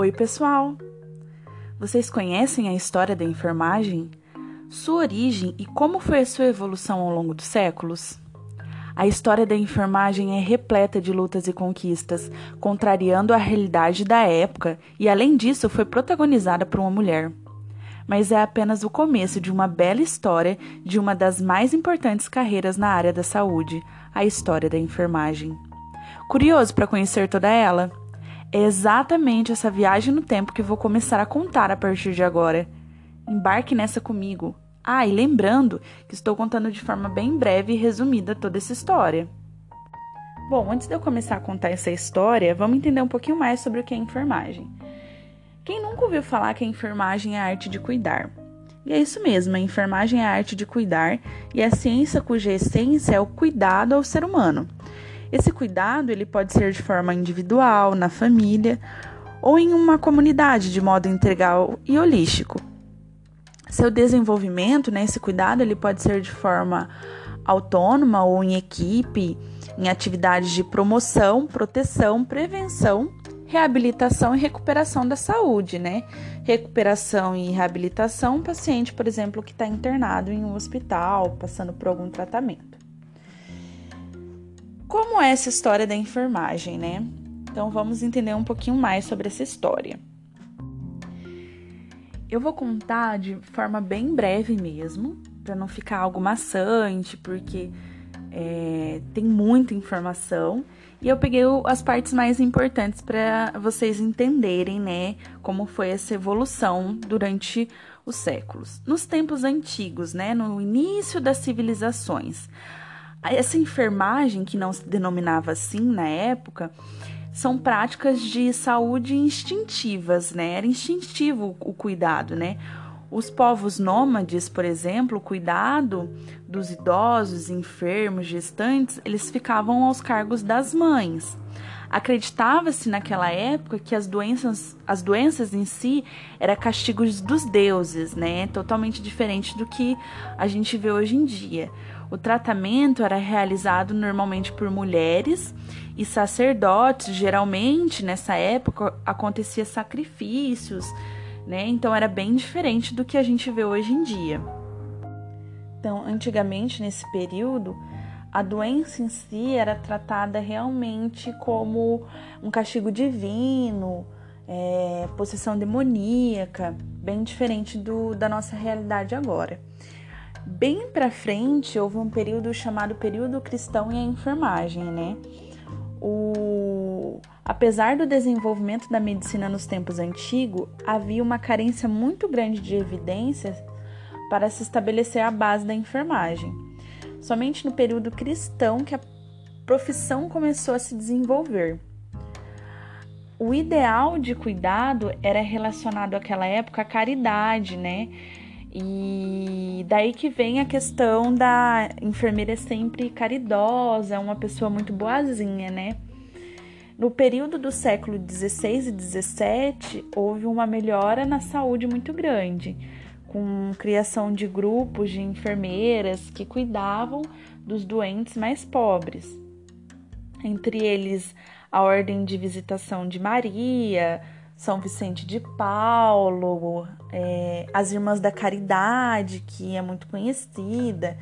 Oi, pessoal! Vocês conhecem a história da enfermagem? Sua origem e como foi a sua evolução ao longo dos séculos? A história da enfermagem é repleta de lutas e conquistas, contrariando a realidade da época e, além disso, foi protagonizada por uma mulher. Mas é apenas o começo de uma bela história de uma das mais importantes carreiras na área da saúde, a história da enfermagem. Curioso para conhecer toda ela? É exatamente essa viagem no tempo que vou começar a contar a partir de agora. Embarque nessa comigo. Ah, e lembrando que estou contando de forma bem breve e resumida toda essa história. Bom, antes de eu começar a contar essa história, vamos entender um pouquinho mais sobre o que é enfermagem. Quem nunca ouviu falar que a enfermagem é a arte de cuidar? E é isso mesmo, a enfermagem é a arte de cuidar e é a ciência cuja essência é o cuidado ao ser humano. Esse cuidado ele pode ser de forma individual, na família ou em uma comunidade de modo integral e holístico. Seu desenvolvimento, né, esse cuidado, ele pode ser de forma autônoma ou em equipe, em atividades de promoção, proteção, prevenção, reabilitação e recuperação da saúde, né? Recuperação e reabilitação, paciente, por exemplo, que está internado em um hospital, passando por algum tratamento. Como é essa história da enfermagem, né? Então vamos entender um pouquinho mais sobre essa história. Eu vou contar de forma bem breve mesmo, para não ficar algo maçante, porque é, tem muita informação. E eu peguei as partes mais importantes para vocês entenderem, né, como foi essa evolução durante os séculos. Nos tempos antigos, né, no início das civilizações, essa enfermagem, que não se denominava assim na época, são práticas de saúde instintivas, né? Era instintivo o cuidado, né? Os povos nômades, por exemplo, o cuidado dos idosos, enfermos, gestantes, eles ficavam aos cargos das mães. Acreditava-se naquela época que as doenças, as doenças em si eram castigos dos deuses, né? Totalmente diferente do que a gente vê hoje em dia. O tratamento era realizado normalmente por mulheres e sacerdotes. Geralmente, nessa época, acontecia sacrifícios, né? Então era bem diferente do que a gente vê hoje em dia. Então, antigamente, nesse período, a doença em si era tratada realmente como um castigo divino, é, possessão demoníaca, bem diferente do, da nossa realidade agora. Bem para frente, houve um período chamado período cristão e a enfermagem, né? O... Apesar do desenvolvimento da medicina nos tempos antigos, havia uma carência muito grande de evidências para se estabelecer a base da enfermagem. Somente no período cristão que a profissão começou a se desenvolver. O ideal de cuidado era relacionado àquela época à caridade, né? E daí que vem a questão da enfermeira sempre caridosa, uma pessoa muito boazinha, né? No período do século 16 e 17, houve uma melhora na saúde muito grande, com criação de grupos de enfermeiras que cuidavam dos doentes mais pobres. Entre eles, a Ordem de Visitação de Maria, são Vicente de Paulo, é, as Irmãs da Caridade, que é muito conhecida.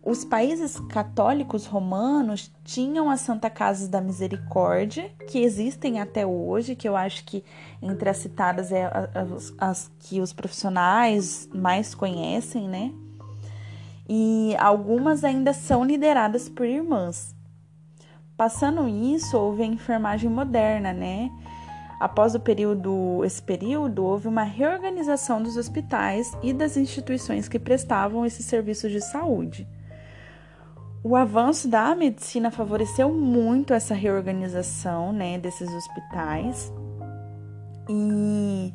Os países católicos romanos tinham as Santa Casas da Misericórdia, que existem até hoje, que eu acho que entre as citadas é as, as que os profissionais mais conhecem, né? E algumas ainda são lideradas por irmãs. Passando isso, houve a enfermagem moderna, né? Após período, esse período, houve uma reorganização dos hospitais e das instituições que prestavam esses serviços de saúde. O avanço da medicina favoreceu muito essa reorganização né, desses hospitais e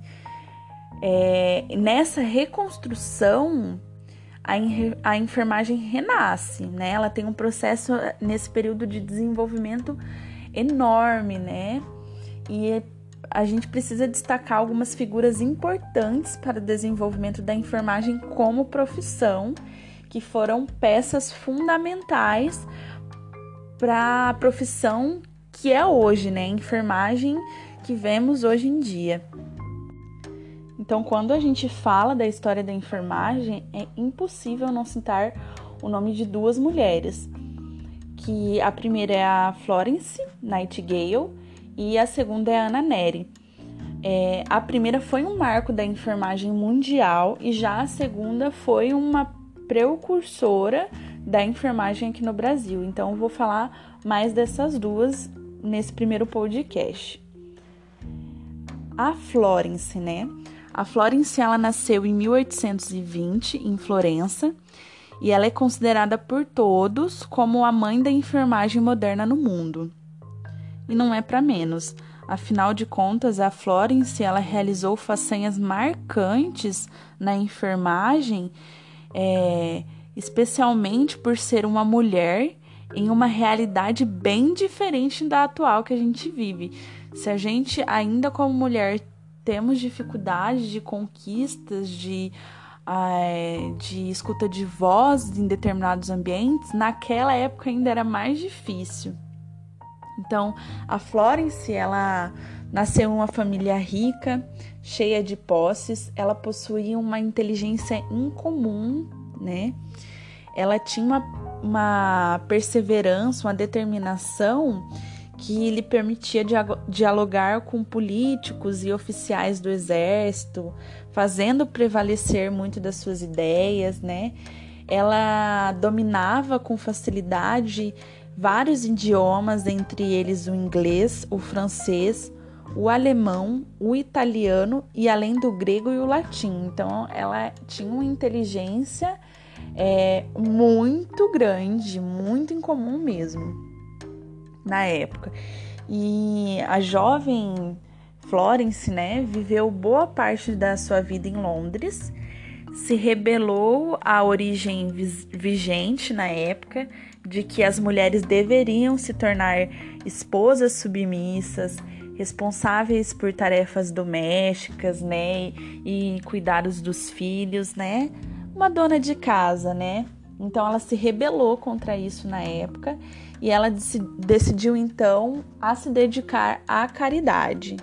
é, nessa reconstrução a, a enfermagem renasce, né? Ela tem um processo nesse período de desenvolvimento enorme, né? E a gente precisa destacar algumas figuras importantes para o desenvolvimento da enfermagem como profissão, que foram peças fundamentais para a profissão que é hoje, né? Enfermagem que vemos hoje em dia. Então, quando a gente fala da história da enfermagem, é impossível não citar o nome de duas mulheres, que a primeira é a Florence Nightingale e a segunda é a Anna Neri. É, a primeira foi um marco da enfermagem mundial e já a segunda foi uma precursora da enfermagem aqui no Brasil. Então, eu vou falar mais dessas duas nesse primeiro podcast. A Florence, né? A Florence ela nasceu em 1820 em Florença e ela é considerada por todos como a mãe da enfermagem moderna no mundo. E não é para menos. Afinal de contas, a Florence ela realizou façanhas marcantes na enfermagem, é, especialmente por ser uma mulher em uma realidade bem diferente da atual que a gente vive. Se a gente ainda como mulher temos dificuldade de conquistas, de, uh, de escuta de voz em determinados ambientes, naquela época ainda era mais difícil. Então, a Florence, ela nasceu em uma família rica, cheia de posses, ela possuía uma inteligência incomum, né? Ela tinha uma, uma perseverança, uma determinação que lhe permitia dialogar com políticos e oficiais do exército, fazendo prevalecer muito das suas ideias, né? Ela dominava com facilidade vários idiomas, entre eles o inglês, o francês, o alemão, o italiano e além do grego e o latim. Então, ela tinha uma inteligência é, muito grande, muito incomum mesmo na época. E a jovem Florence, né, viveu boa parte da sua vida em Londres, se rebelou à origem vigente na época de que as mulheres deveriam se tornar esposas submissas, responsáveis por tarefas domésticas, né, e cuidados dos filhos, né, uma dona de casa, né. Então ela se rebelou contra isso na época e ela decidiu então a se dedicar à caridade.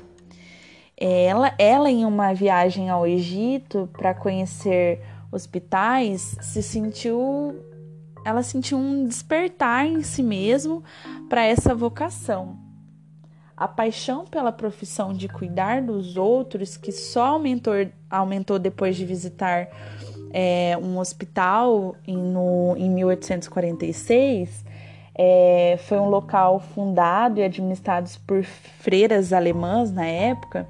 Ela, ela em uma viagem ao Egito para conhecer hospitais, se sentiu ela sentiu um despertar em si mesmo para essa vocação. A paixão pela profissão de cuidar dos outros, que só aumentou, aumentou depois de visitar é, um hospital em, no, em 1846, é, foi um local fundado e administrado por freiras alemãs na época.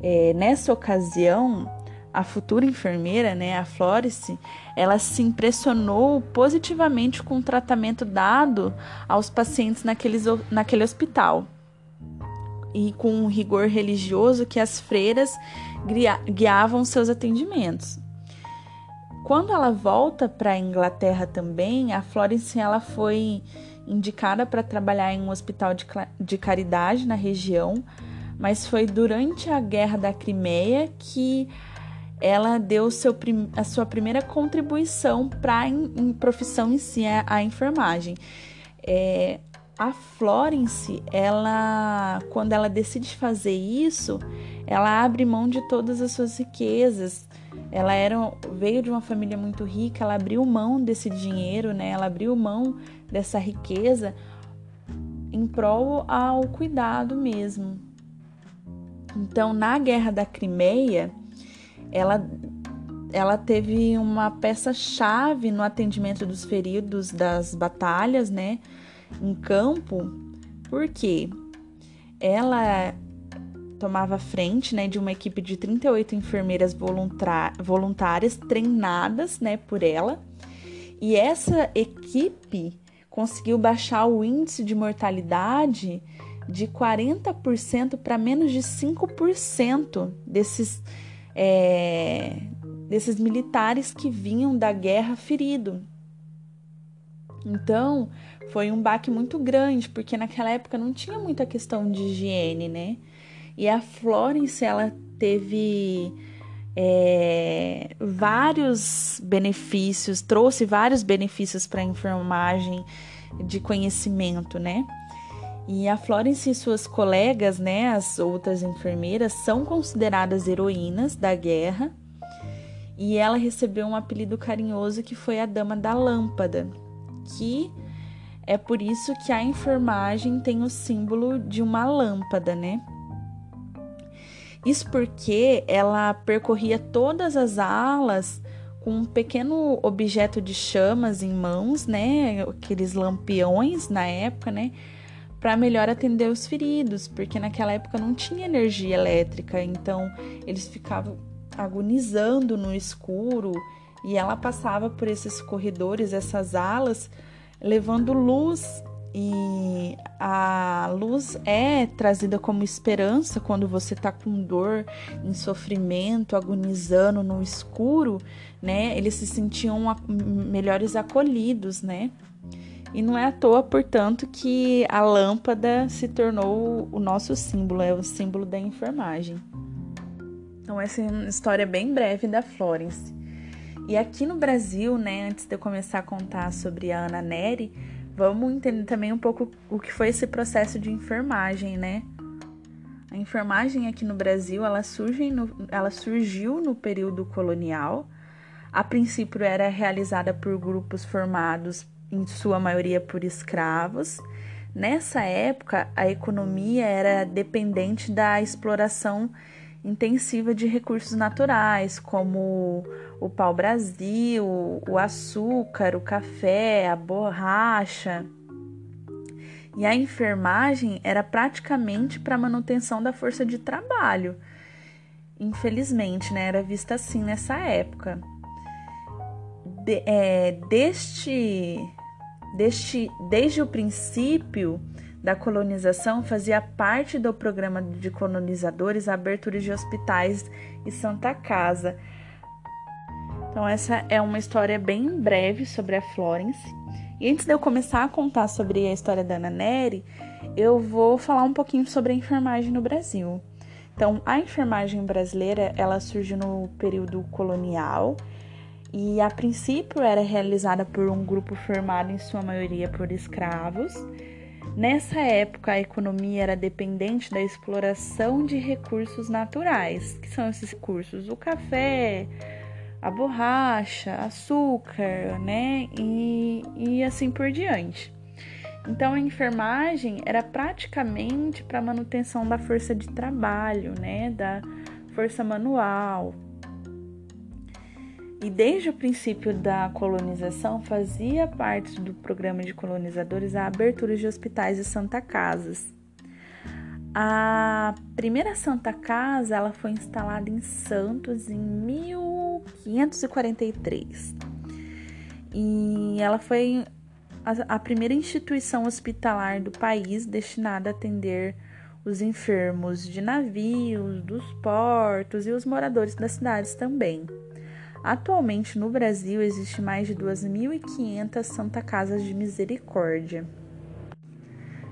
É, nessa ocasião, a futura enfermeira, né, a Florence, ela se impressionou positivamente com o tratamento dado aos pacientes naqueles, naquele hospital e com um rigor religioso que as freiras guiavam seus atendimentos. Quando ela volta para a Inglaterra também, a Florence ela foi indicada para trabalhar em um hospital de, de caridade na região, mas foi durante a Guerra da Crimeia que ela deu seu, a sua primeira contribuição para a profissão em si, a, a enfermagem. É, a Florence, ela, quando ela decide fazer isso, ela abre mão de todas as suas riquezas. Ela era, veio de uma família muito rica, ela abriu mão desse dinheiro, né? Ela abriu mão dessa riqueza em prol ao cuidado mesmo. Então, na Guerra da Crimeia, ela, ela teve uma peça-chave no atendimento dos feridos das batalhas, né, em campo, porque ela tomava frente, né, de uma equipe de 38 enfermeiras voluntárias treinadas, né, por ela. E essa equipe conseguiu baixar o índice de mortalidade de 40% para menos de 5% desses é, desses militares que vinham da guerra ferido. Então, foi um baque muito grande, porque naquela época não tinha muita questão de higiene, né? E a Florence, ela teve é, vários benefícios, trouxe vários benefícios para a enfermagem de conhecimento, né? E a Florence e suas colegas, né, as outras enfermeiras, são consideradas heroínas da guerra. E ela recebeu um apelido carinhoso que foi a Dama da Lâmpada, que é por isso que a enfermagem tem o símbolo de uma lâmpada, né? Isso porque ela percorria todas as alas com um pequeno objeto de chamas em mãos, né? Aqueles lampiões na época, né? Para melhor atender os feridos, porque naquela época não tinha energia elétrica, então eles ficavam agonizando no escuro e ela passava por esses corredores, essas alas, levando luz e a luz é trazida como esperança quando você está com dor, em sofrimento, agonizando no escuro, né? Eles se sentiam melhores acolhidos, né? E não é à toa, portanto, que a lâmpada se tornou o nosso símbolo, é o símbolo da enfermagem. Então, essa é uma história bem breve da Florence. E aqui no Brasil, né, antes de eu começar a contar sobre a Ana Neri, vamos entender também um pouco o que foi esse processo de enfermagem, né? A enfermagem aqui no Brasil, ela, surge no, ela surgiu no período colonial. A princípio era realizada por grupos formados, em sua maioria, por escravos. Nessa época, a economia era dependente da exploração intensiva de recursos naturais, como o pau-brasil, o açúcar, o café, a borracha. E a enfermagem era praticamente para manutenção da força de trabalho. Infelizmente, né, era vista assim nessa época. De, é, deste, deste, desde o princípio, da colonização fazia parte do programa de colonizadores a abertura de hospitais e Santa Casa. Então, essa é uma história bem breve sobre a Florence. E antes de eu começar a contar sobre a história da Ana Neri, eu vou falar um pouquinho sobre a enfermagem no Brasil. Então, a enfermagem brasileira, ela surgiu no período colonial e a princípio era realizada por um grupo formado em sua maioria por escravos Nessa época, a economia era dependente da exploração de recursos naturais. que são esses recursos? O café, a borracha, açúcar, né? E, e assim por diante. Então, a enfermagem era praticamente para manutenção da força de trabalho, né? Da força manual, e desde o princípio da colonização fazia parte do programa de colonizadores a abertura de hospitais e santa casas. A primeira Santa Casa ela foi instalada em Santos em 1543 e ela foi a, primeira instituição hospitalar do país destinada a atender os enfermos de navios, dos portos e os moradores das cidades também. Atualmente no Brasil existe mais de 2.500 Santa Casas de Misericórdia.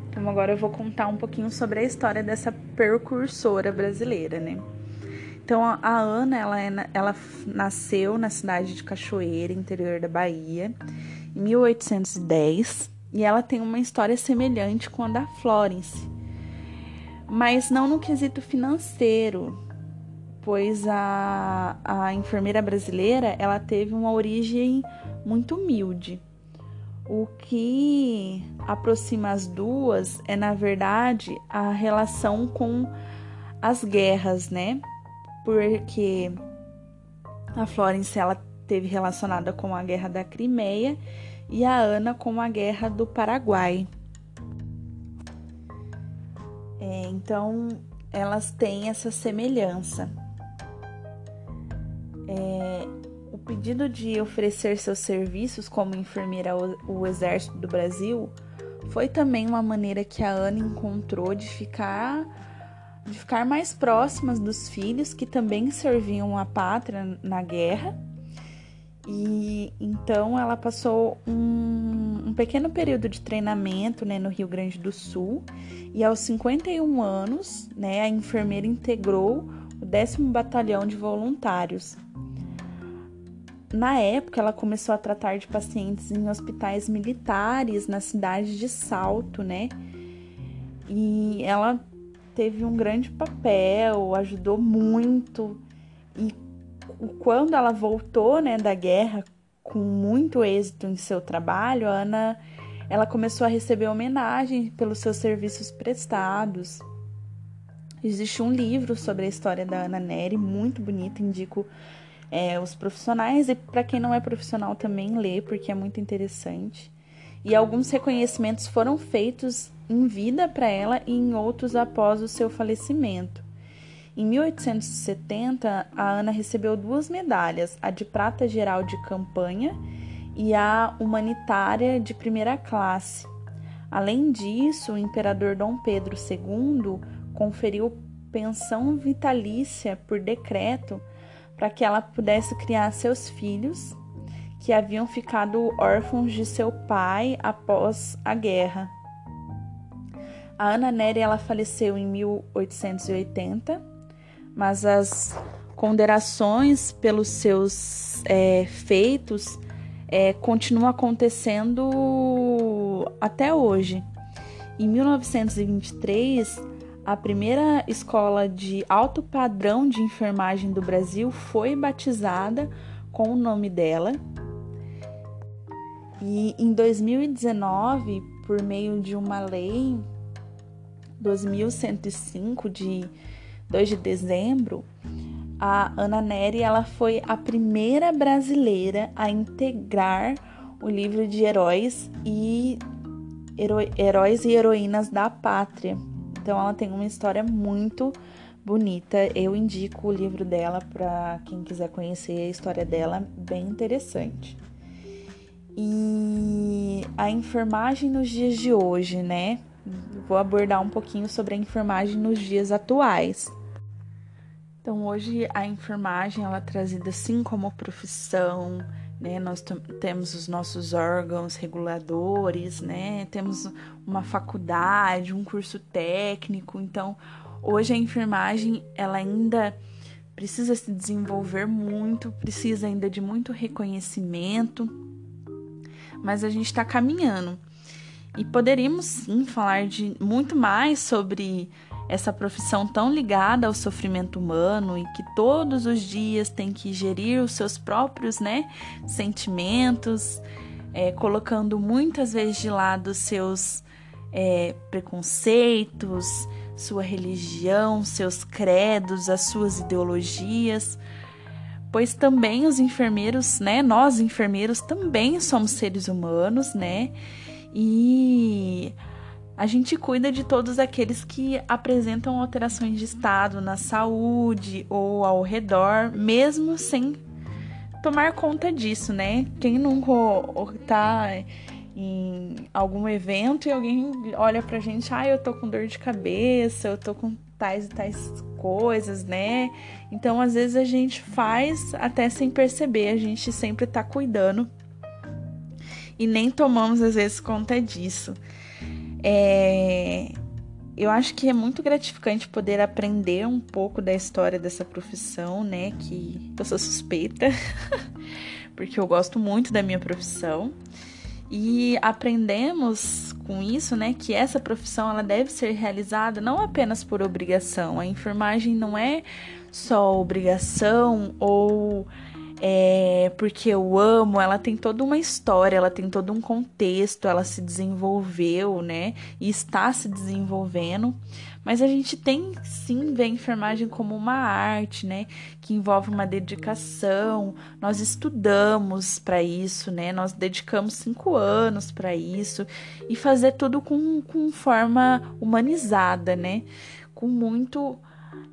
Então agora eu vou contar um pouquinho sobre a história dessa percursora brasileira, né? Então a Ana, ela, é, ela nasceu na cidade de Cachoeira, interior da Bahia, em 1810, e ela tem uma história semelhante com a da Florence, mas não no quesito financeiro, pois a, a enfermeira brasileira ela teve uma origem muito humilde. O que aproxima as duas é, na verdade, a relação com as guerras, né? Porque a Florence ela teve relacionada com a guerra da Crimeia e a Ana com a guerra do Paraguai. É, então, elas têm essa semelhança. É, o pedido de oferecer seus serviços como enfermeira ao, Exército do Brasil foi também uma maneira que a Ana encontrou de ficar de ficar mais próximas dos filhos que também serviam a pátria na guerra. E então ela passou um, um pequeno período de treinamento né, no Rio Grande do Sul e aos 51 anos né, a enfermeira integrou o 10 Batalhão de Voluntários na época, ela começou a tratar de pacientes em hospitais militares na cidade de Salto, né? e ela teve um grande papel, ajudou muito. E quando ela voltou, né, da guerra com muito êxito em seu trabalho, a Ana ela começou a receber homenagem pelos seus serviços prestados. Existe um livro sobre a história da Ana Neri, muito bonito, indico é, os profissionais e para quem não é profissional também ler, porque é muito interessante. E alguns reconhecimentos foram feitos em vida para ela e em outros após o seu falecimento. Em 1870, a Ana recebeu duas medalhas, a de prata geral de campanha e a humanitária de primeira classe. Além disso, o imperador Dom Pedro II conferiu pensão vitalícia por decreto para que ela pudesse criar seus filhos que haviam ficado órfãos de seu pai após a guerra. A Ana Nery ela faleceu em 1880, mas as condenações pelos seus é, feitos é, continua acontecendo até hoje. Em 1923, a primeira escola de alto padrão de enfermagem do Brasil foi batizada com o nome dela. E em 2019, por meio de uma lei 2105 de 2 de dezembro, a Ana Neri ela foi a primeira brasileira a integrar o livro de heróis e heróis e heroínas da pátria. Então ela tem uma história muito bonita. Eu indico o livro dela para quem quiser conhecer a história dela, bem interessante. E a enfermagem nos dias de hoje, né? Vou abordar um pouquinho sobre a enfermagem nos dias atuais. Então, hoje a enfermagem ela é trazida assim como profissão, né? Nós temos os nossos órgãos reguladores, né? Temos uma faculdade, um curso técnico. Então, hoje a enfermagem ela ainda precisa se desenvolver muito, precisa ainda de muito reconhecimento, mas a gente está caminhando. E poderíamos sim falar de muito mais sobre essa profissão tão ligada ao sofrimento humano e que todos os dias tem que gerir os seus próprios né, sentimentos, é, colocando muitas vezes de lado seus é, preconceitos, sua religião, seus credos, as suas ideologias, pois também os enfermeiros, né, nós enfermeiros também somos seres humanos, né, e a gente cuida de todos aqueles que apresentam alterações de estado na saúde ou ao redor, mesmo sem tomar conta disso, né? Quem nunca tá em algum evento e alguém olha pra gente, ah, eu tô com dor de cabeça, eu tô com tais e tais coisas, né? Então, às vezes a gente faz até sem perceber, a gente sempre tá cuidando e nem tomamos às vezes conta disso. É, eu acho que é muito gratificante poder aprender um pouco da história dessa profissão, né? Que eu sou suspeita, porque eu gosto muito da minha profissão. E aprendemos com isso, né, que essa profissão ela deve ser realizada não apenas por obrigação. A enfermagem não é só obrigação ou é, porque eu amo, ela tem toda uma história, ela tem todo um contexto, ela se desenvolveu, né? E está se desenvolvendo. Mas a gente tem sim ver a enfermagem como uma arte, né? Que envolve uma dedicação. Nós estudamos para isso, né? Nós dedicamos cinco anos para isso e fazer tudo com, com forma humanizada, né? Com muito.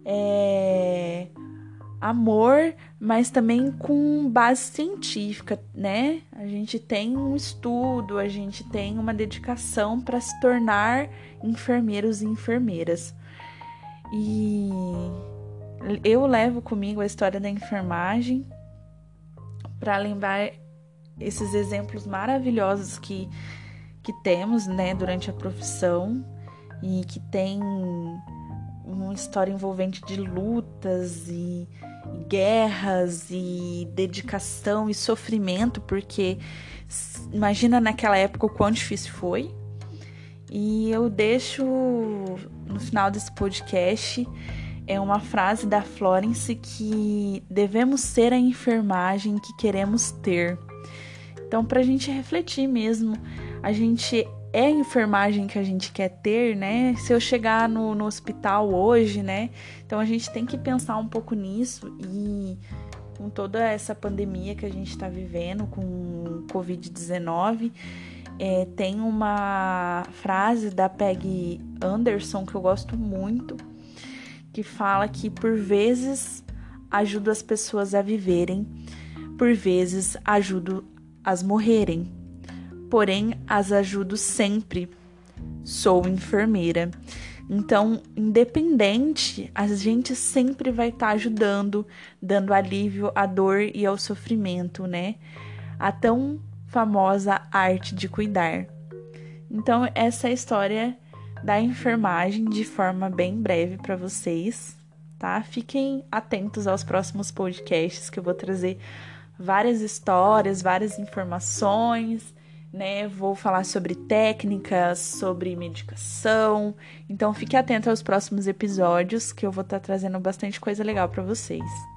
É amor, mas também com base científica, né? A gente tem um estudo, a gente tem uma dedicação para se tornar enfermeiros e enfermeiras. E eu levo comigo a história da enfermagem para lembrar esses exemplos maravilhosos que, que temos, né, durante a profissão e que tem uma história envolvente de lutas e guerras e dedicação e sofrimento, porque imagina naquela época o quão difícil foi. E eu deixo no final desse podcast é uma frase da Florence que devemos ser a enfermagem que queremos ter. Então, para a gente refletir mesmo, a gente é a enfermagem que a gente quer ter, né? Se eu chegar no, no hospital hoje, né? Então a gente tem que pensar um pouco nisso e com toda essa pandemia que a gente está vivendo com o Covid-19, é, tem uma frase da Peg Anderson que eu gosto muito, que fala que por vezes ajudo as pessoas a viverem, por vezes ajudo as morrerem porém as ajudo sempre. Sou enfermeira. Então, independente, a gente sempre vai estar tá ajudando, dando alívio à dor e ao sofrimento, né? A tão famosa arte de cuidar. Então, essa é a história da enfermagem de forma bem breve para vocês, tá? Fiquem atentos aos próximos podcasts que eu vou trazer várias histórias, várias informações né? Vou falar sobre técnicas, sobre medicação. Então fique atento aos próximos episódios que eu vou estar tá trazendo bastante coisa legal para vocês.